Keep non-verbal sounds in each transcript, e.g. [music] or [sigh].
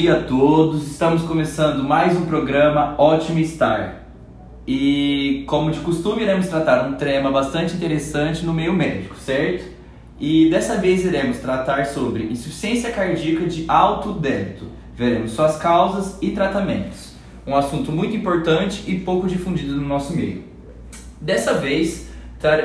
dia a todos. Estamos começando mais um programa Ótimo Estar. E como de costume, iremos tratar um tema bastante interessante no meio médico, certo? E dessa vez iremos tratar sobre insuficiência cardíaca de alto débito. Veremos suas causas e tratamentos. Um assunto muito importante e pouco difundido no nosso meio. Dessa vez,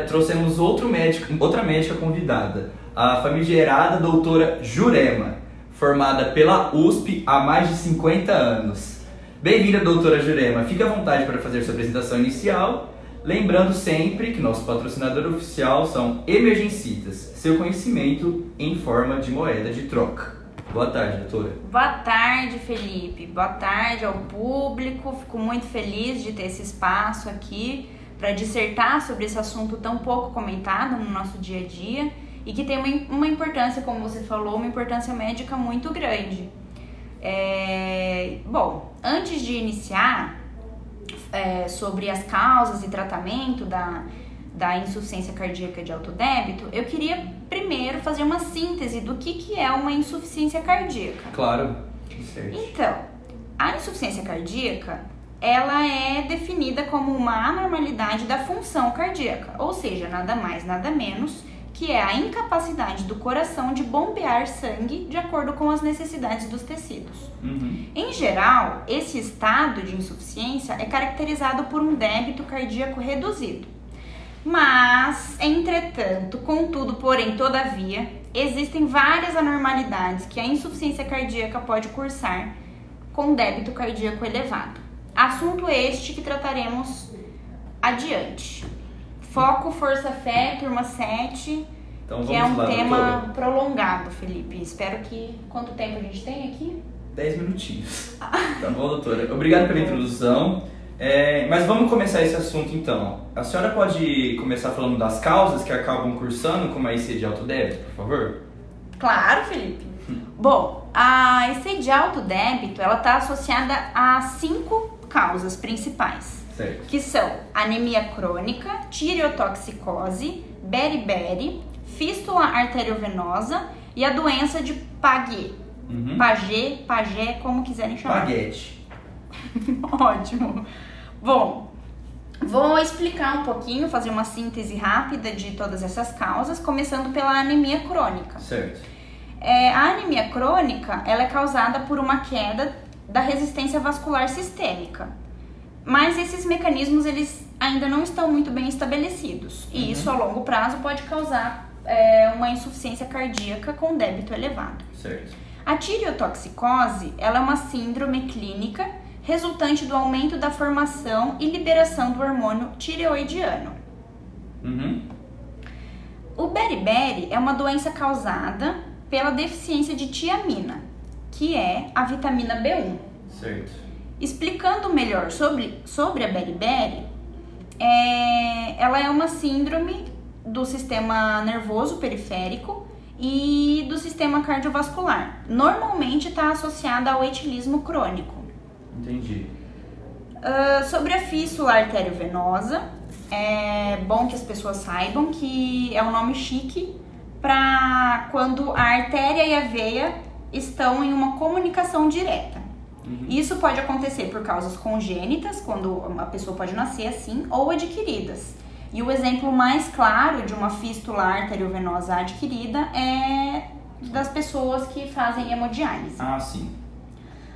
trouxemos outro médico, outra médica convidada, a famigerada doutora Jurema, formada pela USP há mais de 50 anos. Bem-vinda, doutora Jurema. Fique à vontade para fazer sua apresentação inicial. Lembrando sempre que nosso patrocinador oficial são Emergencitas, seu conhecimento em forma de moeda de troca. Boa tarde, doutora. Boa tarde, Felipe. Boa tarde ao público. Fico muito feliz de ter esse espaço aqui para dissertar sobre esse assunto tão pouco comentado no nosso dia a dia e que tem uma, uma importância, como você falou, uma importância médica muito grande. É, bom, antes de iniciar é, sobre as causas e tratamento da, da insuficiência cardíaca de alto débito, eu queria primeiro fazer uma síntese do que, que é uma insuficiência cardíaca. Claro. Certo. Então, a insuficiência cardíaca ela é definida como uma anormalidade da função cardíaca, ou seja, nada mais, nada menos que é a incapacidade do coração de bombear sangue de acordo com as necessidades dos tecidos. Uhum. Em geral, esse estado de insuficiência é caracterizado por um débito cardíaco reduzido. Mas, entretanto, contudo, porém, todavia, existem várias anormalidades que a insuficiência cardíaca pode cursar com débito cardíaco elevado. Assunto este que trataremos adiante. Foco, Força Fé, turma 7. Então, que é um lá, tema doutora. prolongado, Felipe. Espero que. Quanto tempo a gente tem aqui? 10 minutinhos. tá bom, doutora? Obrigado pela introdução. É, mas vamos começar esse assunto então. A senhora pode começar falando das causas que acabam cursando com uma IC de alto débito, por favor? Claro, Felipe. [laughs] Bom, a IC de alto débito ela está associada a cinco causas principais. Certo. Que são anemia crônica, tireotoxicose, beriberi, fístula arteriovenosa e a doença de Paget. Uhum. Paget, Pagé, como quiserem chamar. Paguete. [laughs] Ótimo. Bom, vou explicar um pouquinho, fazer uma síntese rápida de todas essas causas, começando pela anemia crônica. Certo. É, a anemia crônica, ela é causada por uma queda da resistência vascular sistêmica. Mas esses mecanismos eles ainda não estão muito bem estabelecidos e uhum. isso a longo prazo pode causar é, uma insuficiência cardíaca com débito elevado. Certo. A tireotoxicose ela é uma síndrome clínica resultante do aumento da formação e liberação do hormônio tireoidiano. Uhum. O beriberi é uma doença causada pela deficiência de tiamina, que é a vitamina B1. Certo. Explicando melhor sobre, sobre a beriberi, é, ela é uma síndrome do sistema nervoso periférico e do sistema cardiovascular. Normalmente está associada ao etilismo crônico. Entendi. Uh, sobre a fístula arteriovenosa, é bom que as pessoas saibam que é um nome chique para quando a artéria e a veia estão em uma comunicação direta. Uhum. Isso pode acontecer por causas congênitas, quando uma pessoa pode nascer assim, ou adquiridas. E o exemplo mais claro de uma fístula arteriovenosa adquirida é das pessoas que fazem hemodiálise. Ah, sim.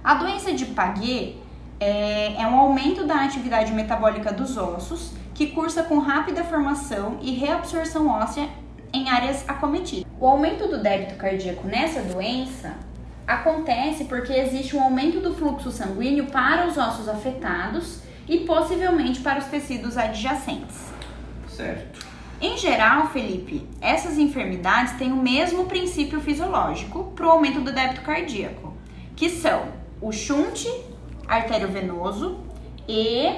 A doença de Paget é, é um aumento da atividade metabólica dos ossos que cursa com rápida formação e reabsorção óssea em áreas acometidas. O aumento do débito cardíaco nessa doença acontece porque existe um aumento do fluxo sanguíneo para os ossos afetados e possivelmente para os tecidos adjacentes. Certo. Em geral, Felipe, essas enfermidades têm o mesmo princípio fisiológico para o aumento do débito cardíaco, que são o shunt arteriovenoso e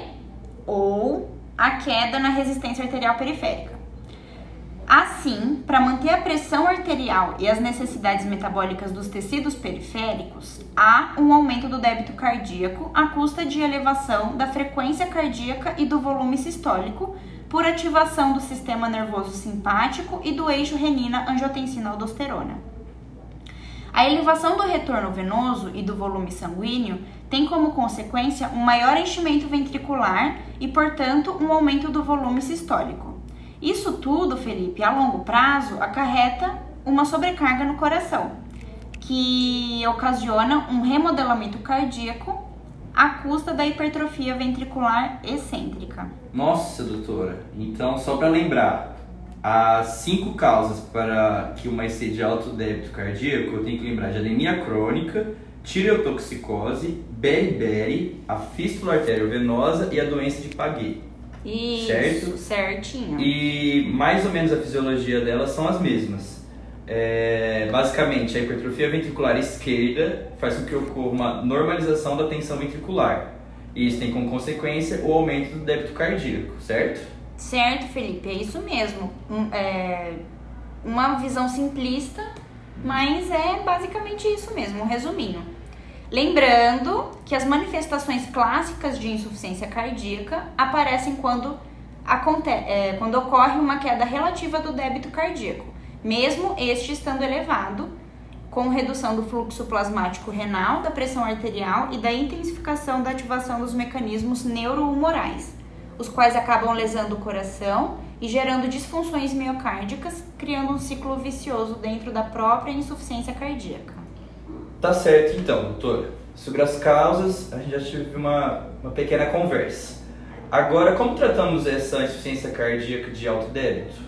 ou a queda na resistência arterial periférica. Assim, para manter a pressão arterial e as necessidades metabólicas dos tecidos periféricos, há um aumento do débito cardíaco à custa de elevação da frequência cardíaca e do volume sistólico por ativação do sistema nervoso simpático e do eixo renina-angiotensina-aldosterona. A elevação do retorno venoso e do volume sanguíneo tem como consequência um maior enchimento ventricular e, portanto, um aumento do volume sistólico. Isso tudo, Felipe, a longo prazo acarreta uma sobrecarga no coração, que ocasiona um remodelamento cardíaco à custa da hipertrofia ventricular excêntrica. Nossa, doutora. Então, só para lembrar, há cinco causas para que uma IC de alto débito cardíaco, eu tenho que lembrar de anemia crônica, tireotoxicose, beriberi, a fístula arteriovenosa e a doença de Paget. Isso, Certo? certinho. E mais ou menos a fisiologia delas são as mesmas. É, basicamente, a hipertrofia ventricular esquerda faz com que ocorra uma normalização da tensão ventricular. E isso tem como consequência o aumento do débito cardíaco, certo? Certo, Felipe, é isso mesmo. Um- é uma visão simplista, mas é basicamente isso mesmo, um resuminho. Lembrando que as manifestações clássicas de insuficiência cardíaca aparecem quando, aconte é, quando ocorre uma queda relativa do débito cardíaco, mesmo este estando elevado, com redução do fluxo plasmático renal, da pressão arterial e da intensificação da ativação dos mecanismos neurohumorais, os quais acabam lesando o coração e gerando disfunções miocárdicas, criando um ciclo vicioso dentro da própria insuficiência cardíaca. Tá certo então, doutora. Sobre as causas, a gente já teve uma, uma pequena conversa. Agora, como tratamos essa insuficiência cardíaca de alto débito?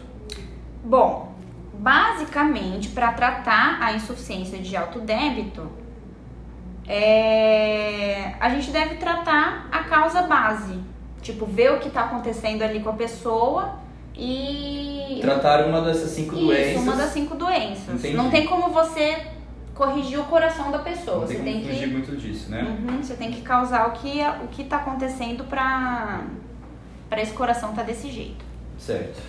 Bom, basicamente, para tratar a insuficiência de alto débito, é, a gente deve tratar a causa base. Tipo, ver o que está acontecendo ali com a pessoa e. Tratar uma dessas cinco Isso, doenças. uma das cinco doenças. Entendi. Não tem como você corrigir o coração da pessoa. Não Você tem tem fugir que. muito disso, né? Uhum, você tem que causar o que, o que tá acontecendo pra, pra esse coração estar desse jeito. Certo.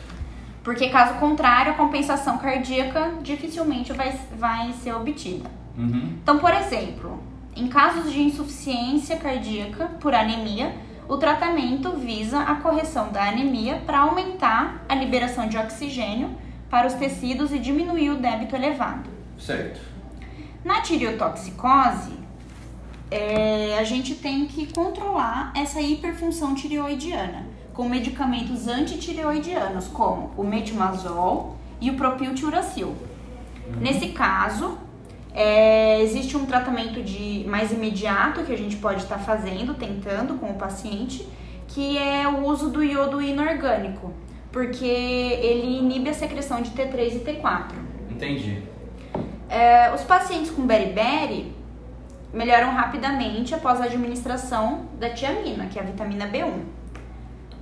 Porque caso contrário, a compensação cardíaca dificilmente vai, vai ser obtida. Uhum. Então, por exemplo, em casos de insuficiência cardíaca por anemia, o tratamento visa a correção da anemia para aumentar a liberação de oxigênio para os tecidos e diminuir o débito elevado. Certo. Na tireotoxicose, é, a gente tem que controlar essa hiperfunção tireoidiana com medicamentos antitireoidianos, como o metimazol e o propiltiuracil. Nesse caso, é, existe um tratamento de mais imediato que a gente pode estar fazendo, tentando com o paciente, que é o uso do iodo inorgânico, porque ele inibe a secreção de T3 e T4. Entendi. É, os pacientes com beriberi melhoram rapidamente após a administração da tiamina, que é a vitamina B1.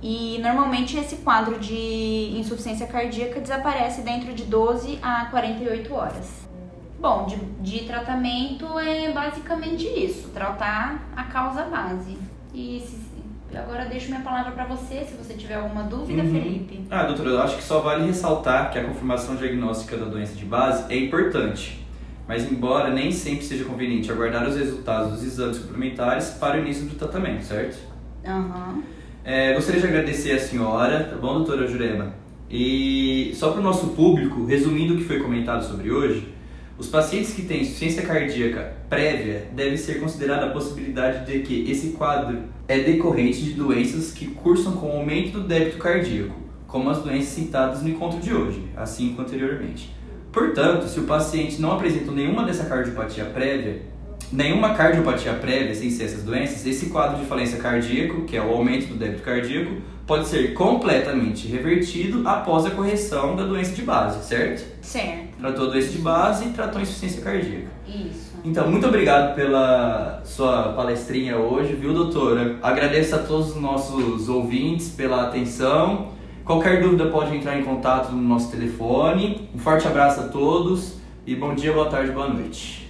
E normalmente esse quadro de insuficiência cardíaca desaparece dentro de 12 a 48 horas. Bom, de, de tratamento é basicamente isso, tratar a causa base. E se- agora deixo minha palavra para você, se você tiver alguma dúvida, Uhum. Felipe. Ah, doutora, eu acho que só vale ressaltar que a confirmação diagnóstica da doença de base é importante, mas embora nem sempre seja conveniente aguardar os resultados dos exames suplementares para o início do tratamento, certo? Aham. É, gostaria de agradecer a senhora, tá bom, doutora Jurema? E só para o nosso público, resumindo o que foi comentado sobre hoje, os pacientes que têm insuficiência cardíaca prévia deve ser considerada a possibilidade de que esse quadro é decorrente de doenças que cursam com aumento do débito cardíaco, como as doenças citadas no encontro de hoje, assim como anteriormente. Portanto, se o paciente não apresenta nenhuma dessa cardiopatia prévia, nenhuma cardiopatia prévia sem ser essas doenças, esse quadro de falência cardíaco, que é o aumento do débito cardíaco, pode ser completamente revertido após a correção da doença de base, certo? Certo, Tratou a doença de base e tratou a insuficiência cardíaca. isso. Então, muito obrigado pela sua palestrinha hoje, viu, doutora? Agradeço a todos os nossos ouvintes pela atenção. Qualquer dúvida pode entrar em contato no nosso telefone. Um forte abraço a todos e bom dia, boa tarde, boa noite.